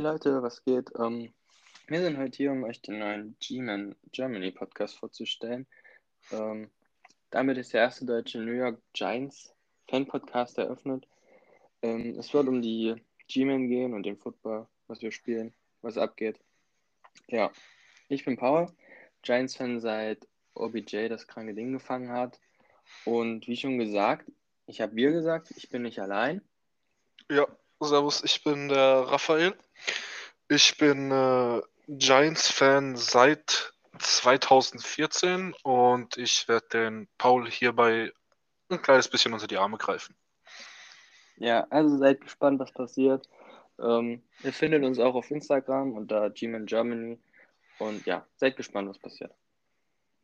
Leute, was geht? Ähm, wir sind heute hier, um euch den neuen G-Man Germany Podcast vorzustellen. Ähm, damit ist der erste deutsche New York Giants Fan Podcast eröffnet. Ähm, es wird um die G-Man gehen und den Football, was wir spielen, was abgeht. Ja, ich bin Paul, Giants-Fan seit OBJ das kranke Ding gefangen hat. Und wie schon gesagt, ich habe wir gesagt, ich bin nicht allein. Ja, servus, ich bin der Raphael. Ich bin äh, Giants-Fan seit 2014 und ich werde den Paul hierbei ein kleines bisschen unter die Arme greifen. Ja, also seid gespannt, was passiert. Ähm, ihr findet uns auch auf Instagram unter Gman Germany. Und ja, seid gespannt, was passiert.